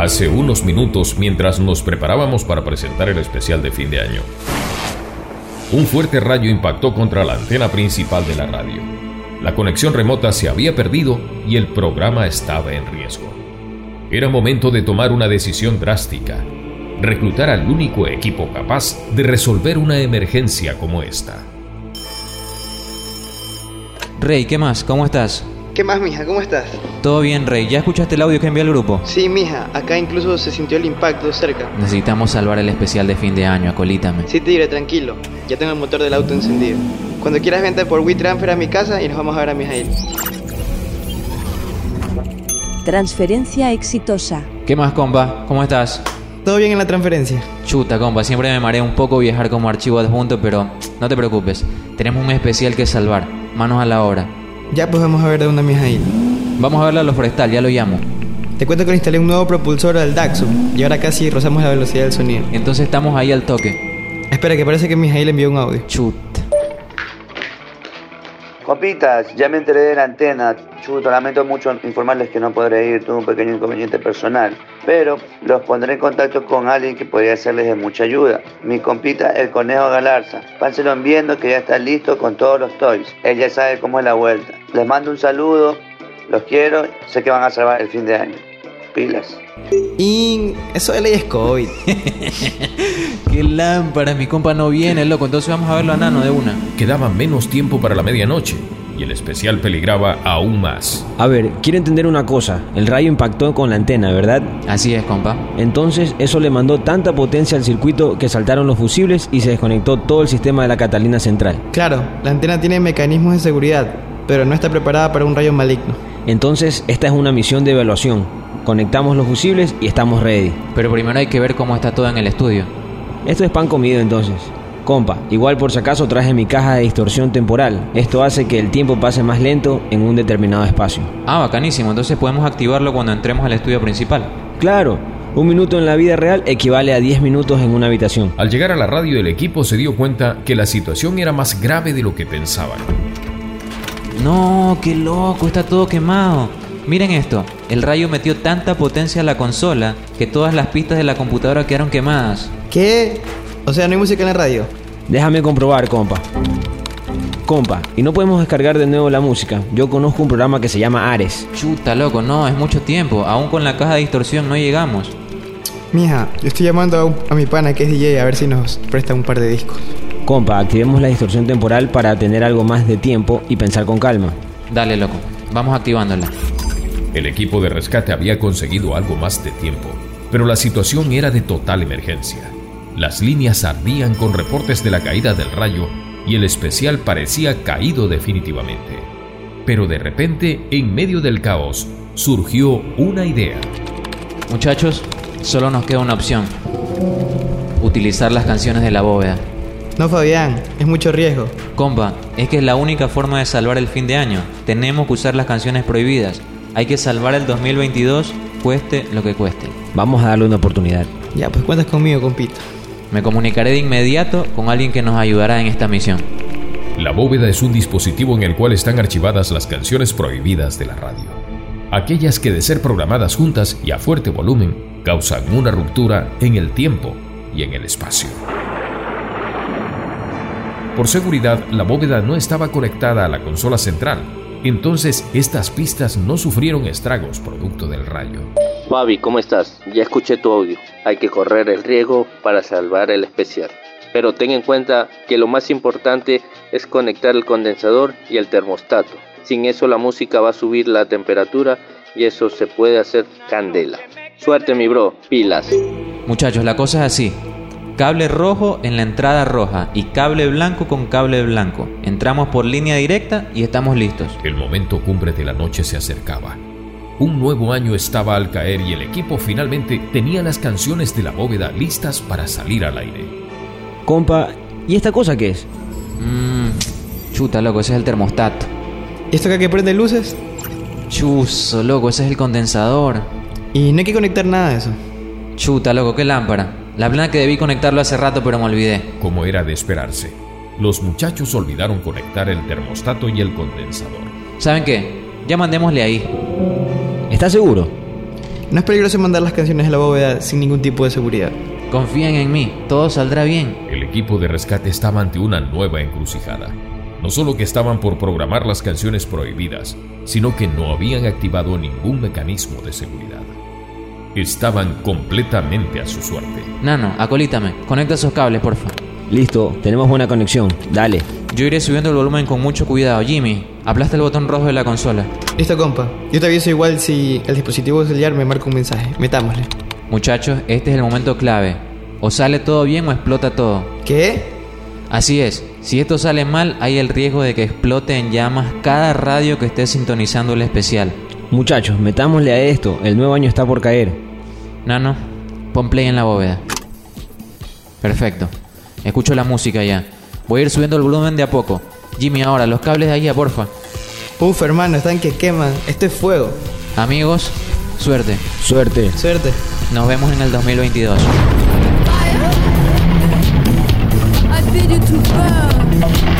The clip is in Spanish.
Hace unos minutos, mientras nos preparábamos para presentar el especial de fin de año, un fuerte rayo impactó contra la antena principal de la radio. La conexión remota se había perdido y el programa estaba en riesgo. Era momento de tomar una decisión drástica, reclutar al único equipo capaz de resolver una emergencia como esta. Rey, ¿qué más? ¿Cómo estás? ¿Qué más, mija? ¿Cómo estás? Todo bien, Rey. ¿Ya escuchaste el audio que envió el grupo? Sí, mija. Acá incluso se sintió el impacto cerca. Necesitamos salvar el especial de fin de año, acolítame. Sí, tigre, tranquilo. Ya tengo el motor del auto encendido. Cuando quieras vente por WeTransfer a mi casa y nos vamos a ver a Mijail. Transferencia exitosa. ¿Qué más, compa? ¿Cómo estás? ¿Todo bien en la transferencia? Chuta, compa, siempre me mareé un poco viajar como archivo adjunto, pero no te preocupes. Tenemos un especial que salvar. Manos a la obra. Ya pues vamos a ver de una Mijail. Vamos a verlo a lo forestal, ya lo llamo. Te cuento que le instalé un nuevo propulsor al Daxum y ahora casi rozamos la velocidad del sonido. Entonces estamos ahí al toque. Espera, que parece que Mijail envió un audio. Chut. Copitas, ya me enteré de la antena. Chuto, lamento mucho informarles que no podré ir, tuve un pequeño inconveniente personal. Pero los pondré en contacto con alguien que podría serles de mucha ayuda. Mi compita, el conejo Galarza. Pánselo viendo que ya está listo con todos los toys. Él ya sabe cómo es la vuelta. Les mando un saludo, los quiero, sé que van a salvar el fin de año. Pilas. Y eso de ley es COVID. Qué lámpara, mi compa no viene, loco. Entonces vamos a verlo a Nano de una. Quedaba menos tiempo para la medianoche y el especial peligraba aún más. A ver, quiero entender una cosa. El rayo impactó con la antena, ¿verdad? Así es, compa. Entonces eso le mandó tanta potencia al circuito que saltaron los fusibles y se desconectó todo el sistema de la Catalina central. Claro, la antena tiene mecanismos de seguridad, pero no está preparada para un rayo maligno. Entonces esta es una misión de evaluación. Conectamos los fusibles y estamos ready. Pero primero hay que ver cómo está todo en el estudio. Esto es pan comido entonces. Compa, igual por si acaso traje mi caja de distorsión temporal. Esto hace que el tiempo pase más lento en un determinado espacio. Ah, bacanísimo. Entonces podemos activarlo cuando entremos al estudio principal. Claro, un minuto en la vida real equivale a 10 minutos en una habitación. Al llegar a la radio el equipo se dio cuenta que la situación era más grave de lo que pensaban. No, qué loco, está todo quemado. Miren esto, el rayo metió tanta potencia a la consola que todas las pistas de la computadora quedaron quemadas. ¿Qué? O sea, no hay música en la radio. Déjame comprobar, compa. Compa, y no podemos descargar de nuevo la música. Yo conozco un programa que se llama Ares. Chuta, loco, no, es mucho tiempo. Aún con la caja de distorsión no llegamos. Mija, yo estoy llamando a, un- a mi pana que es DJ a ver si nos presta un par de discos. Compa, activemos la distorsión temporal para tener algo más de tiempo y pensar con calma. Dale, loco, vamos activándola. El equipo de rescate había conseguido algo más de tiempo, pero la situación era de total emergencia. Las líneas ardían con reportes de la caída del rayo y el especial parecía caído definitivamente. Pero de repente, en medio del caos, surgió una idea. Muchachos, solo nos queda una opción. Utilizar las canciones de la bóveda. No, Fabián, es mucho riesgo. Compa, es que es la única forma de salvar el fin de año. Tenemos que usar las canciones prohibidas. Hay que salvar el 2022, cueste lo que cueste. Vamos a darle una oportunidad. Ya, pues cuentas conmigo, compito. Me comunicaré de inmediato con alguien que nos ayudará en esta misión. La bóveda es un dispositivo en el cual están archivadas las canciones prohibidas de la radio. Aquellas que de ser programadas juntas y a fuerte volumen causan una ruptura en el tiempo y en el espacio. Por seguridad, la bóveda no estaba conectada a la consola central, entonces estas pistas no sufrieron estragos producto del rayo. Fabi, ¿cómo estás? Ya escuché tu audio. Hay que correr el riesgo para salvar el especial. Pero ten en cuenta que lo más importante es conectar el condensador y el termostato. Sin eso la música va a subir la temperatura y eso se puede hacer candela. Suerte mi bro, pilas. Muchachos, la cosa es así. Cable rojo en la entrada roja y cable blanco con cable blanco. Entramos por línea directa y estamos listos. El momento cumbre de la noche se acercaba. Un nuevo año estaba al caer y el equipo finalmente tenía las canciones de la bóveda listas para salir al aire. Compa, ¿y esta cosa qué es? Mmm, chuta, loco, ese es el termostato. ¿Y esto acá que prende luces? Chuzo, loco, ese es el condensador. Y no hay que conectar nada de eso. Chuta, loco, qué lámpara. La plana que debí conectarlo hace rato, pero me olvidé. Como era de esperarse, los muchachos olvidaron conectar el termostato y el condensador. ¿Saben qué? Ya mandémosle ahí. ¿Estás seguro? no es peligroso mandar las canciones a la bóveda sin ningún tipo de seguridad. Confíen en mí, todo saldrá bien. El equipo de rescate estaba ante una nueva encrucijada. No solo que estaban por programar las canciones prohibidas, sino que no habían activado ningún mecanismo de seguridad. Estaban completamente a su suerte. Nano, acolítame. Conecta esos cables, porfa. Listo, tenemos buena conexión. Dale. Yo iré subiendo el volumen con mucho cuidado. Jimmy, aplasta el botón rojo de la consola. Listo, compa. Yo te aviso igual si el dispositivo celular me marca un mensaje. Metámosle. Muchachos, este es el momento clave. O sale todo bien o explota todo. ¿Qué? Así es, si esto sale mal hay el riesgo de que explote en llamas cada radio que esté sintonizando el especial. Muchachos, metámosle a esto. El nuevo año está por caer. Nano, pon play en la bóveda. Perfecto. Escucho la música ya. Voy a ir subiendo el volumen de a poco. Jimmy, ahora, los cables de ahí a porfa. Uf, hermano, están que queman. Esto es fuego. Amigos, suerte. Suerte. Suerte. Nos vemos en el 2022. I bid you to burn.